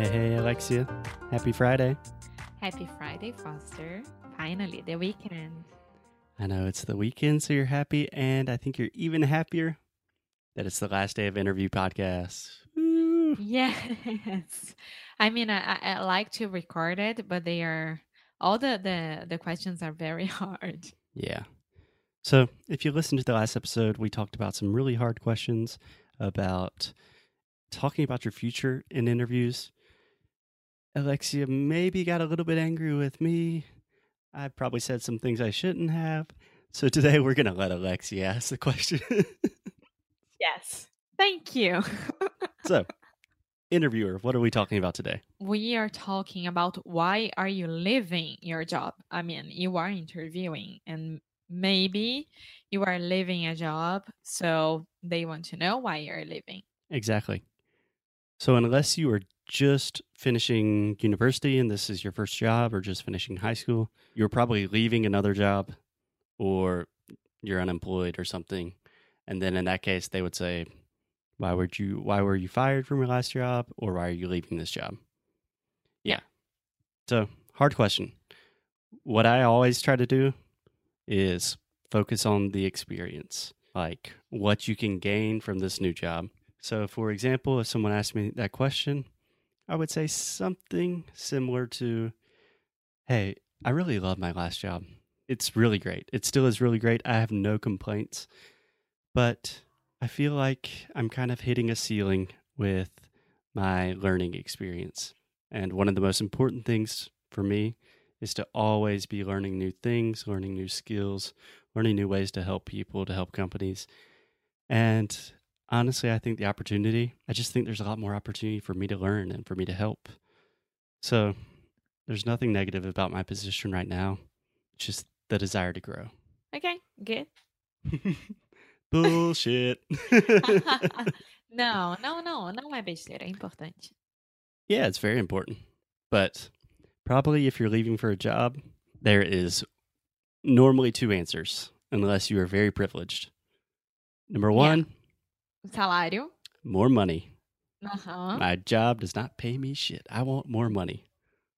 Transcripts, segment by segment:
Hey, hey, Alexia. Happy Friday. Happy Friday, Foster. Finally, the weekend. I know it's the weekend, so you're happy, and I think you're even happier that it's the last day of interview podcasts. Woo. Yes. I mean, I, I- I like to record it, but they are all the, the, the questions are very hard. Yeah. So, if you listened to the last episode, we talked about some really hard questions about talking about your future in interviews. Alexia maybe got a little bit angry with me. I probably said some things I shouldn't have. So, today we're going to let Alexia ask the question. Yes. Thank you. so, interviewer, what are we talking about today? we are talking about why are you leaving your job? I mean, you are interviewing and maybe you are leaving a job, so they want to know why you're leaving. Exactly. So, unless you are just finishing university and this is your first job or just finishing high school, you're probably leaving another job or you're unemployed or something. And then in that case, they would say, why would you why were you fired from your last job or why are you leaving this job? Yeah. So, hard question. What I always try to do is focus on the experience, like what you can gain from this new job. So, for example, if someone asked me that question, I would say something similar to, Hey, I really love my last job. It's really great. It still is really great. I have no complaints. But I feel like I'm kind of hitting a ceiling with my learning experience. And one of the most important things for me is to always be learning new things, learning new skills, learning new ways to help people, to help companies. And honestly, I think the opportunity, I just think there's a lot more opportunity for me to learn and for me to help. So there's nothing negative about my position right now, just the desire to grow. Okay, good. Bullshit. não, não, não, não é besteira, é importante. yeah, it's very important. But probably if you're leaving for a job, there is normally two answers, unless you are very privileged. Number one, Salário. more money. Aham. My job does not pay me shit. I want more money.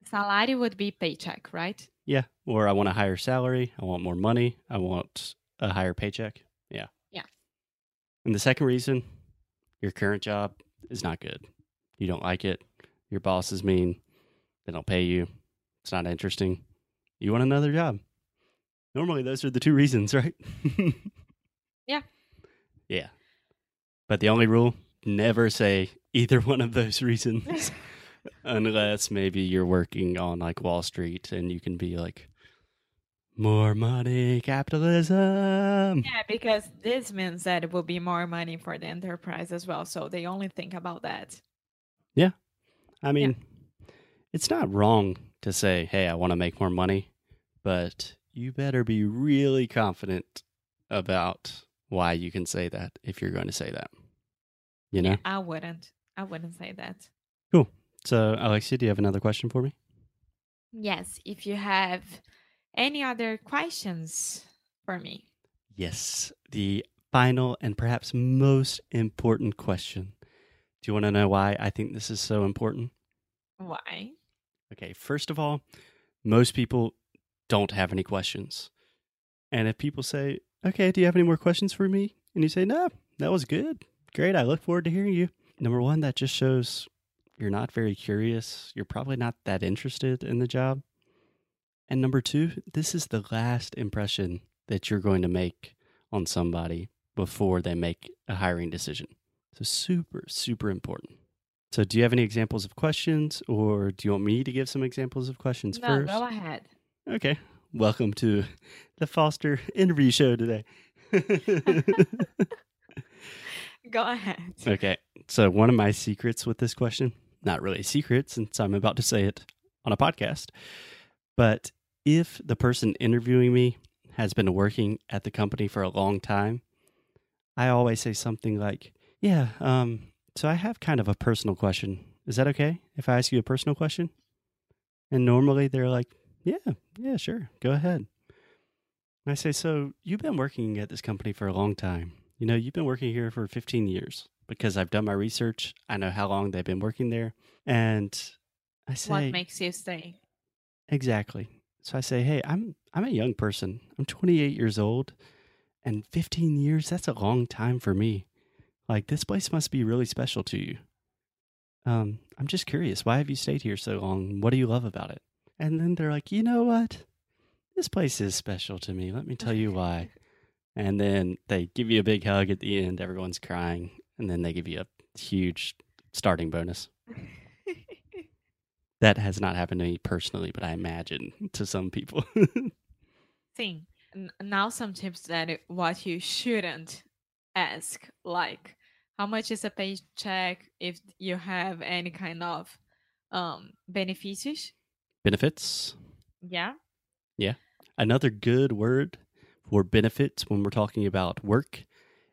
Salary would be paycheck, right? Yeah. Or I want a higher salary. I want more money. I want a higher paycheck. Yeah. Yeah. And the second reason, your current job is not good. You don't like it. Your boss is mean. They don't pay you. It's not interesting. You want another job. Normally, those are the two reasons, right? Yeah. Yeah. But the only rule never say either one of those reasons unless maybe you're working on like Wall Street and you can be like, more money, capitalism. Yeah, because this means that it will be more money for the enterprise as well. So they only think about that. Yeah. I mean, it's not wrong to say, hey, I want to make more money, but you better be really confident about why you can say that if you're going to say that. You know? Yeah, I wouldn't. I wouldn't say that. Cool. So, Alexia, do you have another question for me? Yes, if you have any other questions for me. Yes. The final and perhaps most important question. Do you want to know why I think this is so important? Why? Okay, first of all, most people don't have any questions. And if people say, okay, do you have any more questions for me? And you say, no, that was good. Great. I look forward to hearing you. Number one, that just shows you're not very curious. You're probably not that interested in the job. And number two, this is the last impression that you're going to make on somebody before they make a hiring decision. So, super, super important. So, do you have any examples of questions, or do you want me to give some examples of questions no, first? go ahead. Okay. Welcome to the Foster interview show today. Go ahead. Okay. So, one of my secrets with this question, not really a secret since I'm about to say it on a podcast, but if the person interviewing me has been working at the company for a long time, I always say something like, Yeah, um, so I have kind of a personal question. Is that okay if I ask you a personal question? And normally they're like, Yeah, yeah, sure, go ahead. And I say, So you've been working at this company for a long time. You know, you've been working here for 15 years because I've done my research. I know how long they've been working there. And I say, What makes you stay? Exactly. So I say, "Hey, I'm I'm a young person. I'm 28 years old, and 15 years, that's a long time for me. Like this place must be really special to you. Um, I'm just curious, why have you stayed here so long? What do you love about it?" And then they're like, "You know what? This place is special to me. Let me tell you why." And then they give you a big hug at the end. Everyone's crying, and then they give you a huge starting bonus. That has not happened to me personally, but I imagine to some people. N- Now some tips that what you shouldn't ask, like how much is a paycheck if you have any kind of um benefícios. benefits. Yeah. Yeah. Another good word for benefits when we're talking about work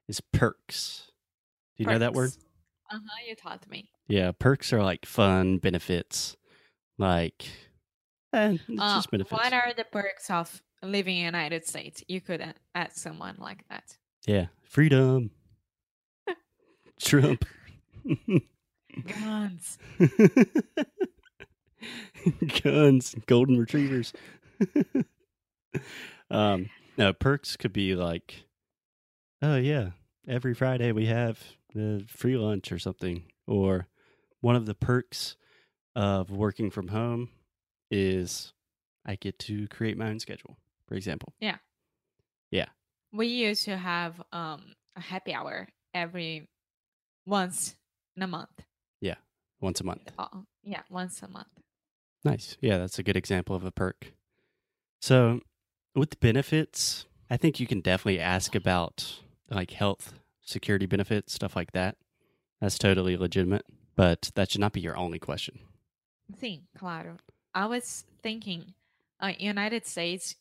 is perks. Do you know that word? Uh huh. You taught me. Yeah, perks are like fun benefits. Like, eh, it's Uh, just benefits. what are the perks of living in the United States? You could ask someone like that. yeah, freedom. Trump. Guns. Guns, golden retrievers. um, no, perks could be like, oh yeah, every Friday we have the free lunch or something. Or one of the perks of working from home is I get to create my own schedule, for example. Yeah. Yeah. We used to have um a happy hour every once in a month. Yeah, once a month. Uh, yeah, once a month. Nice. Yeah, that's a good example of a perk. So, with benefits, I think you can definitely ask about like health, security benefits, stuff like that. That's totally legitimate, but that should not be your only question. Sim, claro. I was thinking, uh, United States,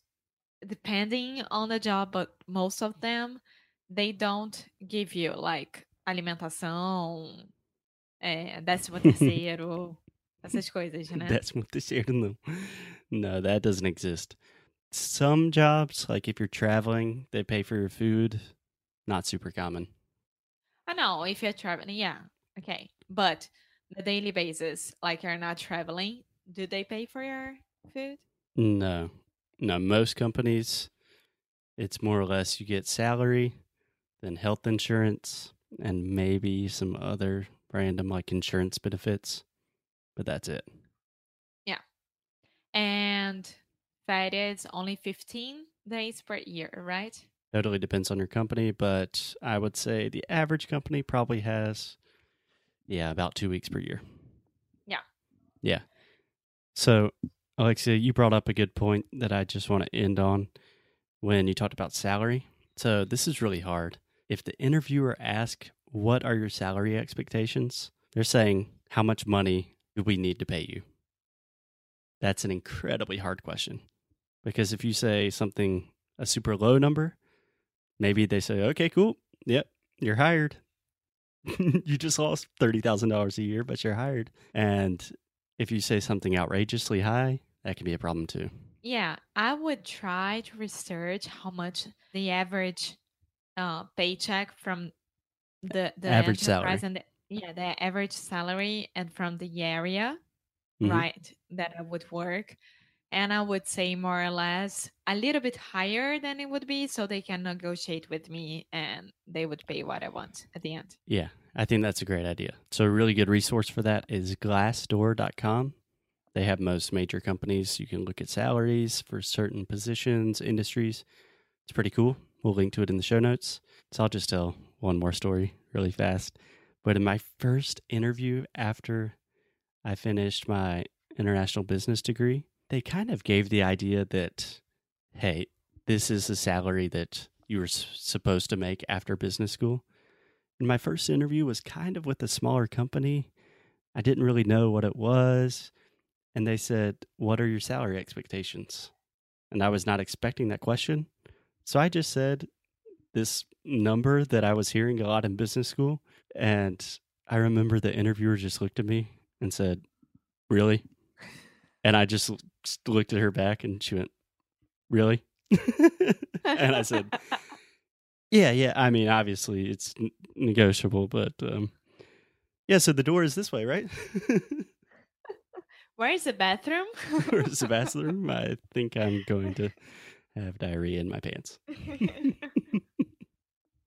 depending on the job, but most of them, they don't give you like alimentação, é, décimo terceiro, essas coisas, né? That's what the share no. No, that doesn't exist. Some jobs, like if you're traveling, they pay for your food. Not super common. I know if you're traveling, yeah, okay. But the daily basis, like you're not traveling, do they pay for your food? No, no. Most companies, it's more or less you get salary, then health insurance, and maybe some other random like insurance benefits, but that's it. Yeah, and that is only 15 days per year, right? Totally depends on your company, but I would say the average company probably has, yeah, about two weeks per year. Yeah. Yeah. So, Alexia, you brought up a good point that I just want to end on when you talked about salary. So, this is really hard. If the interviewer asks, What are your salary expectations? They're saying, How much money do we need to pay you? That's an incredibly hard question. Because if you say something, a super low number, maybe they say, okay, cool. Yep, you're hired. you just lost $30,000 a year, but you're hired. And if you say something outrageously high, that can be a problem too. Yeah, I would try to research how much the average uh, paycheck from the the Average salary. and the, yeah the average salary and from the area, Mhm. right? That I would work, and I would say more or less a little bit higher than it would be, so they can negotiate with me and they would pay what I want at the end. Yeah, I think that's a great idea. So, a really good resource for that is glassdoor.com. They have most major companies. You can look at salaries for certain positions, industries. It's pretty cool. We'll link to it in the show notes. So, I'll just tell one more story really fast. But in my first interview after I finished my international business degree, they kind of gave the idea that, hey, this is the salary that you were s- supposed to make after business school. And my first interview was kind of with a smaller company. I didn't really know what it was. And they said, What are your salary expectations? And I was not expecting that question. So I just said this number that I was hearing a lot in business school. And I remember the interviewer just looked at me and said, Really? And I just looked at her back and she went, Really? and I said, Yeah, yeah. I mean, obviously it's negotiable, but um, yeah. So the door is this way, right? Where is the bathroom? Where's the bathroom? I think I'm going to have diarrhea in my pants.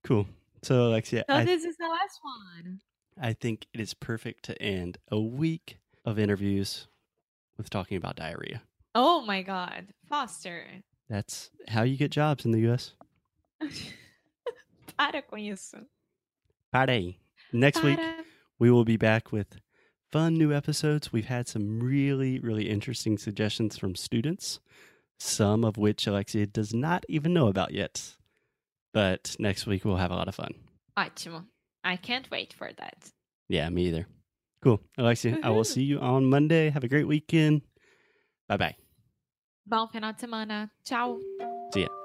cool. So, Alexia, so I, this is the last one. I think it is perfect to end a week of interviews with talking about diarrhea. Oh my God, Foster. That's how you get jobs in the U.S. Para com isso. Party. Next week, we will be back with fun new episodes. We've had some really, really interesting suggestions from students, some of which Alexia does not even know about yet. But next week, we'll have a lot of fun. Ótimo. I can't wait for that. Yeah, me either. Cool. Alexia, I will see you on Monday. Have a great weekend. Bye bye. Bom final de semana. Tchau. See ya.